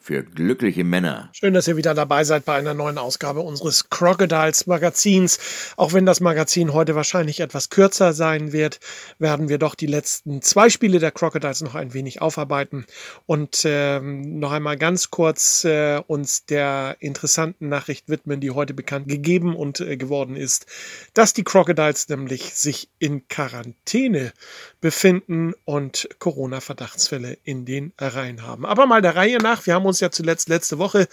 für glückliche Männer. Schön, dass ihr wieder dabei seid bei einer neuen Ausgabe unseres Crocodiles Magazins. Auch wenn das Magazin heute wahrscheinlich etwas kürzer sein wird, werden wir doch die letzten zwei Spiele der Crocodiles noch ein wenig aufarbeiten und ähm, noch einmal ganz kurz äh, uns der interessanten Nachricht widmen, die heute bekannt gegeben und äh, geworden ist, dass die Crocodiles nämlich sich in Quarantäne befinden und Corona-Verdachtsfälle in den Reihen haben. Aber mal der Reihe nach, wir haben uns ja zuletzt letzte Woche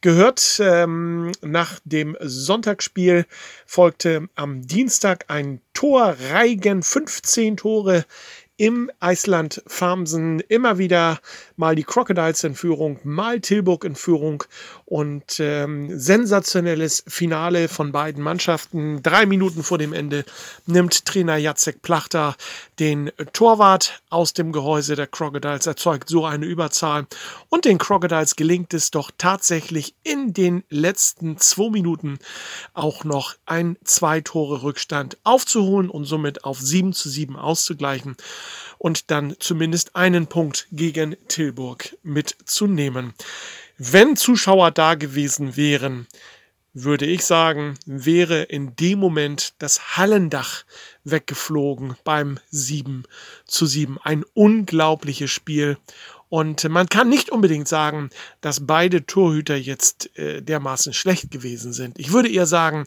gehört. Ähm, nach dem Sonntagsspiel folgte am Dienstag ein Torreigen, 15 Tore im Eisland Farmsen immer wieder mal die Crocodiles in Führung, mal Tilburg in Führung und ähm, sensationelles Finale von beiden Mannschaften. Drei Minuten vor dem Ende nimmt Trainer Jacek Plachter den Torwart aus dem Gehäuse der Crocodiles, erzeugt so eine Überzahl und den Crocodiles gelingt es doch tatsächlich in den letzten zwei Minuten auch noch ein zwei Tore Rückstand aufzuholen und somit auf 7 zu 7 auszugleichen und dann zumindest einen Punkt gegen Tilburg mitzunehmen. Wenn Zuschauer da gewesen wären, würde ich sagen, wäre in dem Moment das Hallendach weggeflogen beim 7 zu 7. Ein unglaubliches Spiel. Und man kann nicht unbedingt sagen, dass beide Torhüter jetzt äh, dermaßen schlecht gewesen sind. Ich würde eher sagen,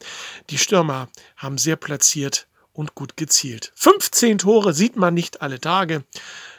die Stürmer haben sehr platziert und gut gezielt. 15 Tore sieht man nicht alle Tage.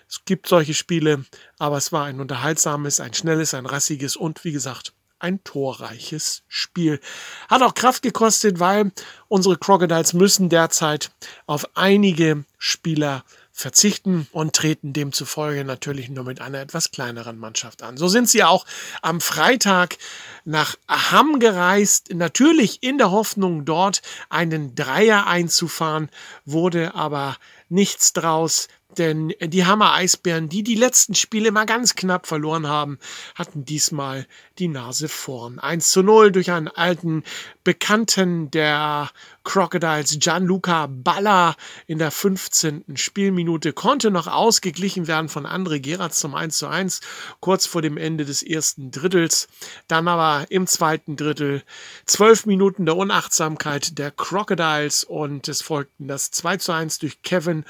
Es gibt solche Spiele, aber es war ein unterhaltsames, ein schnelles, ein rassiges und wie gesagt, ein torreiches Spiel. Hat auch Kraft gekostet, weil unsere Crocodiles müssen derzeit auf einige Spieler verzichten und treten demzufolge natürlich nur mit einer etwas kleineren Mannschaft an. So sind sie auch am Freitag nach Hamm gereist, natürlich in der Hoffnung, dort einen Dreier einzufahren, wurde aber nichts draus. Denn die Hammer Eisbären, die die letzten Spiele mal ganz knapp verloren haben, hatten diesmal die Nase vorn. 1 zu 0 durch einen alten Bekannten der Crocodiles, Gianluca Balla, in der 15. Spielminute konnte noch ausgeglichen werden von André Gerards zum 1 zu 1, kurz vor dem Ende des ersten Drittels. Dann aber im zweiten Drittel zwölf Minuten der Unachtsamkeit der Crocodiles und es folgten das 2 zu 1 durch Kevin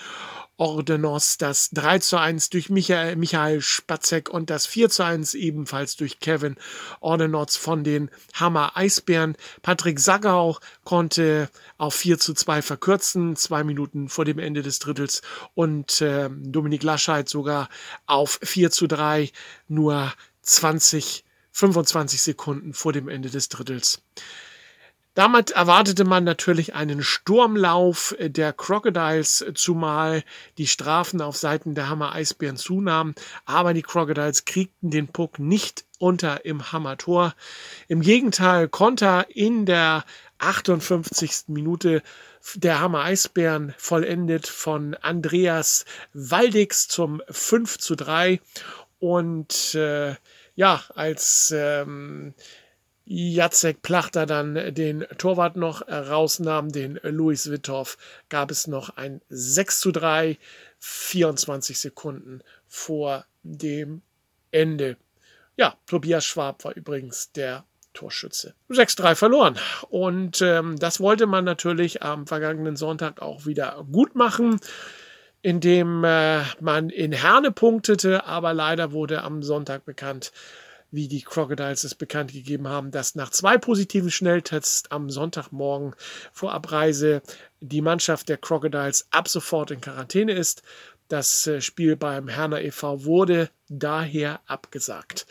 Ordenos, das 3 zu 1 durch Michael, Michael Spatzek und das 4 zu 1 ebenfalls durch Kevin Ordenos von den Hammer Eisbären. Patrick Sagau konnte auf 4 zu 2 verkürzen, zwei Minuten vor dem Ende des Drittels und äh, Dominik Lascheid sogar auf 4 zu 3 nur 20, 25 Sekunden vor dem Ende des Drittels. Damit erwartete man natürlich einen Sturmlauf der Crocodiles, zumal die Strafen auf Seiten der Hammer Eisbären zunahmen. Aber die Crocodiles kriegten den Puck nicht unter im Hammertor. Im Gegenteil, Konter in der 58. Minute der Hammer Eisbären vollendet von Andreas Waldix zum 5 zu 3. Und äh, ja, als ähm, Jacek Plachter dann den Torwart noch rausnahm, den Louis Wittorf, gab es noch ein 6 zu 3, 24 Sekunden vor dem Ende. Ja, Tobias Schwab war übrigens der Torschütze. 6-3 verloren. Und ähm, das wollte man natürlich am vergangenen Sonntag auch wieder gut machen, indem äh, man in Herne punktete, aber leider wurde am Sonntag bekannt, wie die Crocodiles es bekannt gegeben haben, dass nach zwei positiven Schnelltests am Sonntagmorgen vor Abreise die Mannschaft der Crocodiles ab sofort in Quarantäne ist. Das äh, Spiel beim Herner e.V. wurde daher abgesagt.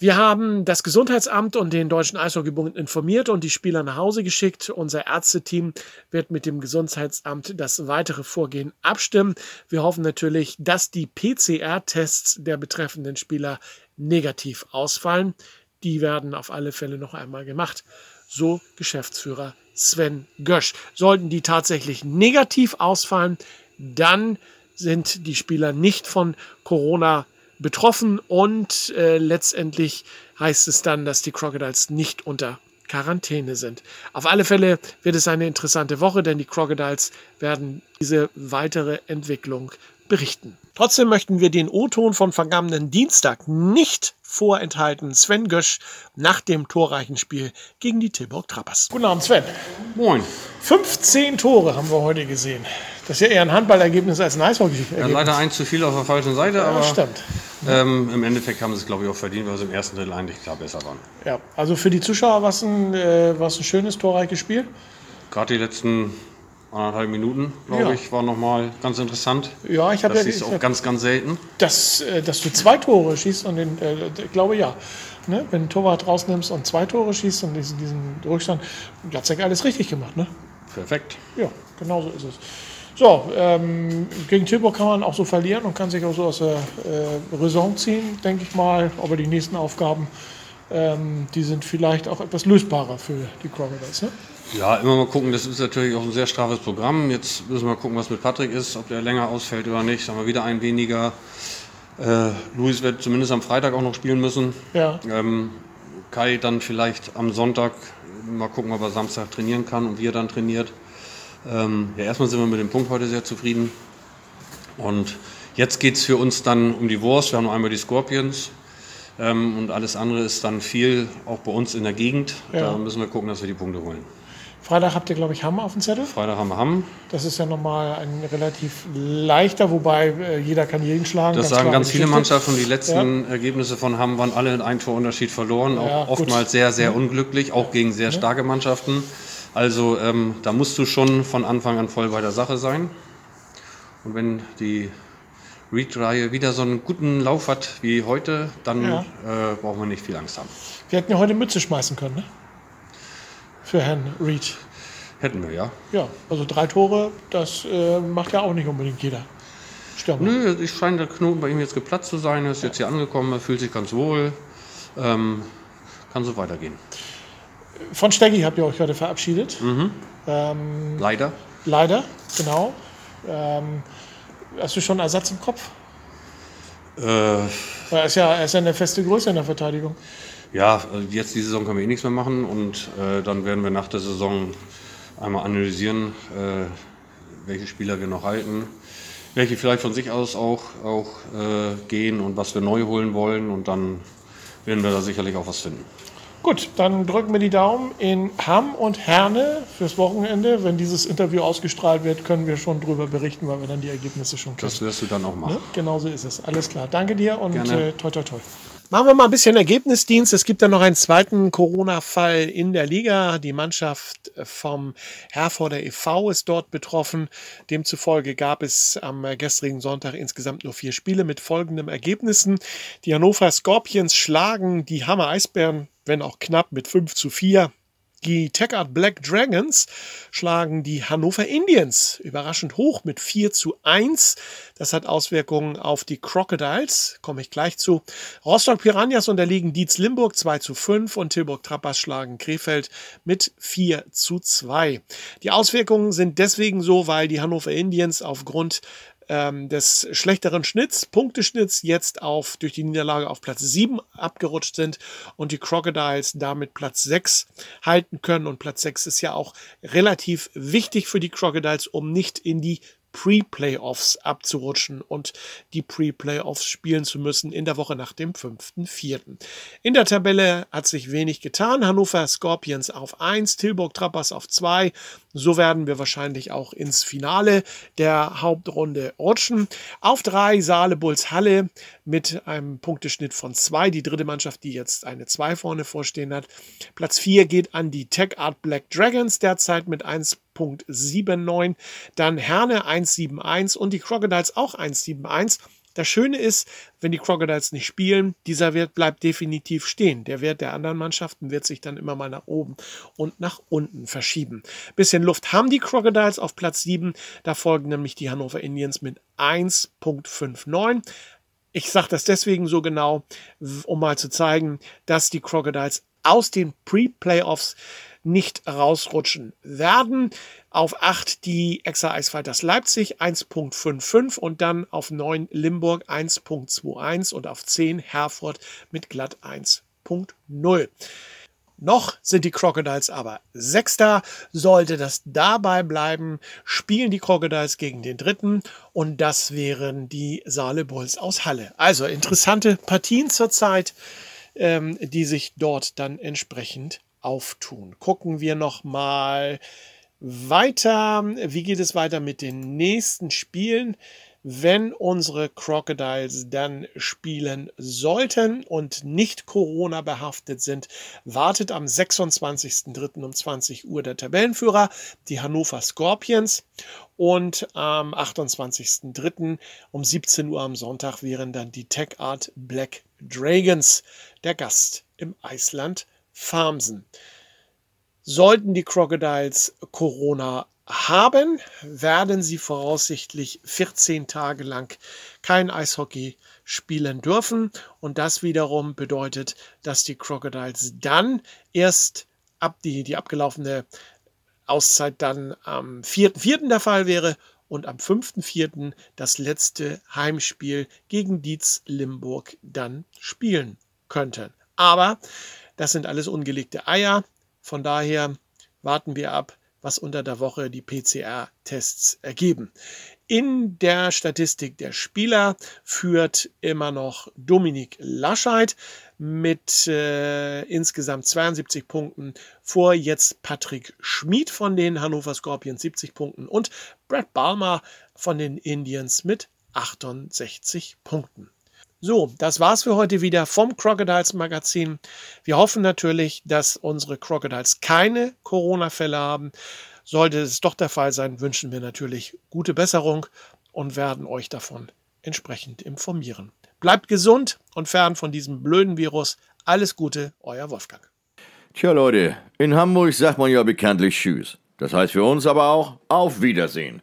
Wir haben das Gesundheitsamt und den Deutschen Eishockeybund informiert und die Spieler nach Hause geschickt. Unser Ärzteteam wird mit dem Gesundheitsamt das weitere Vorgehen abstimmen. Wir hoffen natürlich, dass die PCR-Tests der betreffenden Spieler negativ ausfallen. die werden auf alle Fälle noch einmal gemacht. So Geschäftsführer Sven Gösch. Sollten die tatsächlich negativ ausfallen, dann sind die Spieler nicht von Corona betroffen und äh, letztendlich heißt es dann, dass die Crocodiles nicht unter Quarantäne sind. Auf alle Fälle wird es eine interessante Woche, denn die Crocodiles werden diese weitere Entwicklung berichten. Trotzdem möchten wir den O-Ton von vergangenen Dienstag nicht vorenthalten. Sven Gösch nach dem torreichen Spiel gegen die Tilburg Trappers. Guten Abend, Sven. Moin. 15 Tore haben wir heute gesehen. Das ist ja eher ein Handballergebnis als ein eishockey Ja, leider eins zu viel auf der falschen Seite, Ja, aber stimmt. ähm, im Endeffekt haben sie es, glaube ich, auch verdient, weil sie im ersten Drittel eigentlich klar besser waren. Ja, also für die Zuschauer war es ein, äh, ein schönes, torreiches Spiel. Gerade die letzten anderthalb Minuten, glaube Ja. ich, war nochmal ganz interessant. Ja, ich habe Das ja ist ich, auch ganz, ganz selten. dass, äh, dass du zwei Tore schießt und den, äh, ich glaube ja. Ne? Wenn du Torwart rausnimmst und zwei Tore schießt und diesen, diesen Rückstand, Jacek alles richtig gemacht, ne? Perfekt. Ja, genau so ist es. So, ähm, gegen Tilburg kann man auch so verlieren und kann sich auch so aus der äh, Raison ziehen, denke ich mal. Aber die nächsten Aufgaben, ähm, die sind vielleicht auch etwas lösbarer für die Crocodiles. Ne? Ja, immer mal gucken, das ist natürlich auch ein sehr straffes Programm. Jetzt müssen wir gucken, was mit Patrick ist, ob der länger ausfällt oder nicht. Haben wir wieder ein weniger. Äh, Luis wird zumindest am Freitag auch noch spielen müssen. Ja, Ähm, Kai dann vielleicht am Sonntag mal gucken, ob er Samstag trainieren kann und wie er dann trainiert. Ähm, ja, erstmal sind wir mit dem Punkt heute sehr zufrieden. Und jetzt geht es für uns dann um die Wurst. Wir haben noch einmal die Scorpions. Ähm, und alles andere ist dann viel, auch bei uns in der Gegend. Ja. Da müssen wir gucken, dass wir die Punkte holen. Freitag habt ihr, glaube ich, Hammer auf dem Zettel. Freitag haben wir Hamm. Das ist ja nochmal ein relativ leichter, wobei äh, jeder kann jeden schlagen. Das sagen ganz viele Geschichte. Mannschaften. Die letzten Ergebnisse von Hamm waren alle in ein Torunterschied verloren. Auch Ja, gut. oftmals sehr, sehr unglücklich, auch gegen sehr starke Mannschaften. Also ähm, da musst du schon von Anfang an voll bei der Sache sein. Und wenn die Reed-Reihe wieder so einen guten Lauf hat wie heute, dann Ja. äh, brauchen wir nicht viel Angst haben. Wir hätten ja heute Mütze schmeißen können, ne? Für Herrn Reed. Hätten wir ja. Ja, also drei Tore, das äh, macht ja auch nicht unbedingt jeder. Stürmer. Nö, ich scheint der Knoten bei ihm jetzt geplatzt zu sein. Er ist jetzt hier angekommen, er fühlt sich ganz wohl. Ähm, kann so weitergehen. Von Steggy habt ihr euch heute verabschiedet. Mhm. Ähm, Leider. leider, genau. Ähm, hast du schon Ersatz im Kopf? Äh, Er ist, ja, er ist ja eine feste Größe in der Verteidigung. Ja, äh, jetzt die Saison können wir eh nichts mehr machen und äh, dann werden wir nach der Saison einmal analysieren, äh, welche Spieler wir noch halten, welche vielleicht von sich aus auch, auch äh, gehen und was wir neu holen wollen und dann werden wir da sicherlich auch was finden. Gut, dann drücken wir die Daumen in Hamm und Herne fürs Wochenende. Wenn dieses Interview ausgestrahlt wird, können wir schon drüber berichten, weil wir dann die Ergebnisse schon kennen. Das wirst du dann auch machen. Genau so ist es. Alles klar. Danke dir und Gerne. äh, toi toi toi. Machen wir mal ein bisschen Ergebnisdienst. Es gibt ja noch einen zweiten Corona-Fall in der Liga. Die Mannschaft vom Herforder e.V. ist dort betroffen. Demzufolge gab es am gestrigen Sonntag insgesamt nur vier Spiele mit folgenden Ergebnissen. Die Hannover Scorpions schlagen die Hammer Eisbären, wenn auch knapp, mit 5 zu 4. Die Tech Art Black Dragons schlagen die Hannover Indians überraschend hoch mit 4 zu 1. Das hat Auswirkungen auf die Crocodiles, komme ich gleich zu. Rostock Piranhas unterliegen Dietz Limburg 2 zu 5 und Tilburg Trappers schlagen Krefeld mit 4 zu 2. Die Auswirkungen sind deswegen so, weil die Hannover Indians aufgrund ähm, des schlechteren Schnitts, Punkteschnitts, jetzt auf durch die Niederlage auf Platz 7 abgerutscht sind und die Crocodiles damit Platz 6 halten können. Und Platz 6 ist ja auch relativ wichtig für die Crocodiles, um nicht in die Pre-Playoffs abzurutschen und die Pre-Playoffs spielen zu müssen in der Woche nach dem 5.4. In der Tabelle hat sich wenig getan. Hannover Scorpions auf 1, Tilburg Trappers auf 2. So werden wir wahrscheinlich auch ins Finale der Hauptrunde rutschen. Auf 3 Saale Bulls Halle mit einem Punkteschnitt von 2. Die dritte Mannschaft, die jetzt eine 2 vorne vorstehen hat. Platz 4 geht an die Tech Art Black Dragons derzeit mit 1.79. Dann Herne 1.71 und die Crocodiles auch 1.71. Das Schöne ist, wenn die Crocodiles nicht spielen, dieser Wert bleibt definitiv stehen. Der Wert der anderen Mannschaften wird sich dann immer mal nach oben und nach unten verschieben. Bisschen Luft haben die Crocodiles auf Platz 7. Da folgen nämlich die Hannover Indians mit 1.59. Ich sage das deswegen so genau, um mal zu zeigen, dass die Crocodiles aus den Pre-Playoffs nicht rausrutschen werden. Auf 8 die Exa Eisfighters Leipzig 1.55 und dann auf 9 Limburg 1.21 und auf 10 Herford mit glatt 1.0. Noch sind die Crocodiles aber Sechster. Sollte das dabei bleiben, spielen die Crocodiles gegen den Dritten und das wären die Saale Bulls aus Halle. Also interessante Partien zurzeit, ähm, die sich dort dann entsprechend auftun. Gucken wir noch mal weiter. Wie geht es weiter mit den nächsten Spielen? wenn unsere Crocodiles dann spielen sollten und nicht Corona behaftet sind, wartet am 26.03. um 20 Uhr der Tabellenführer, die Hannover Scorpions. Und am 28.03. um 17 Uhr am Sonntag wären dann die Tech Art Black Dragons der Gast im Eisland Farmsen. Sollten die Crocodiles Corona haben, werden sie voraussichtlich 14 Tage lang kein Eishockey spielen dürfen. Und das wiederum bedeutet, dass die Crocodiles dann erst ab die, die abgelaufene Auszeit dann am 4.4. der Fall wäre und am 5.4. das letzte Heimspiel gegen Dietz Limburg dann spielen könnten. Aber das sind alles ungelegte Eier. Von daher warten wir ab, was unter der Woche die PCR-Tests ergeben. In der Statistik der Spieler führt immer noch Dominik Lascheid mit äh, insgesamt 72 Punkten vor jetzt Patrick Schmid von den Hannover Scorpions 70 Punkten und Brad Balmer von den Indians mit 68 Punkten. So, das war's für heute wieder vom Crocodiles Magazin. Wir hoffen natürlich, dass unsere Crocodiles keine Corona-Fälle haben. Sollte es doch der Fall sein, wünschen wir natürlich gute Besserung und werden euch davon entsprechend informieren. Bleibt gesund und fern von diesem blöden Virus. Alles Gute, euer Wolfgang. Tja Leute, in Hamburg sagt man ja bekanntlich Tschüss. Das heißt für uns aber auch Auf Wiedersehen.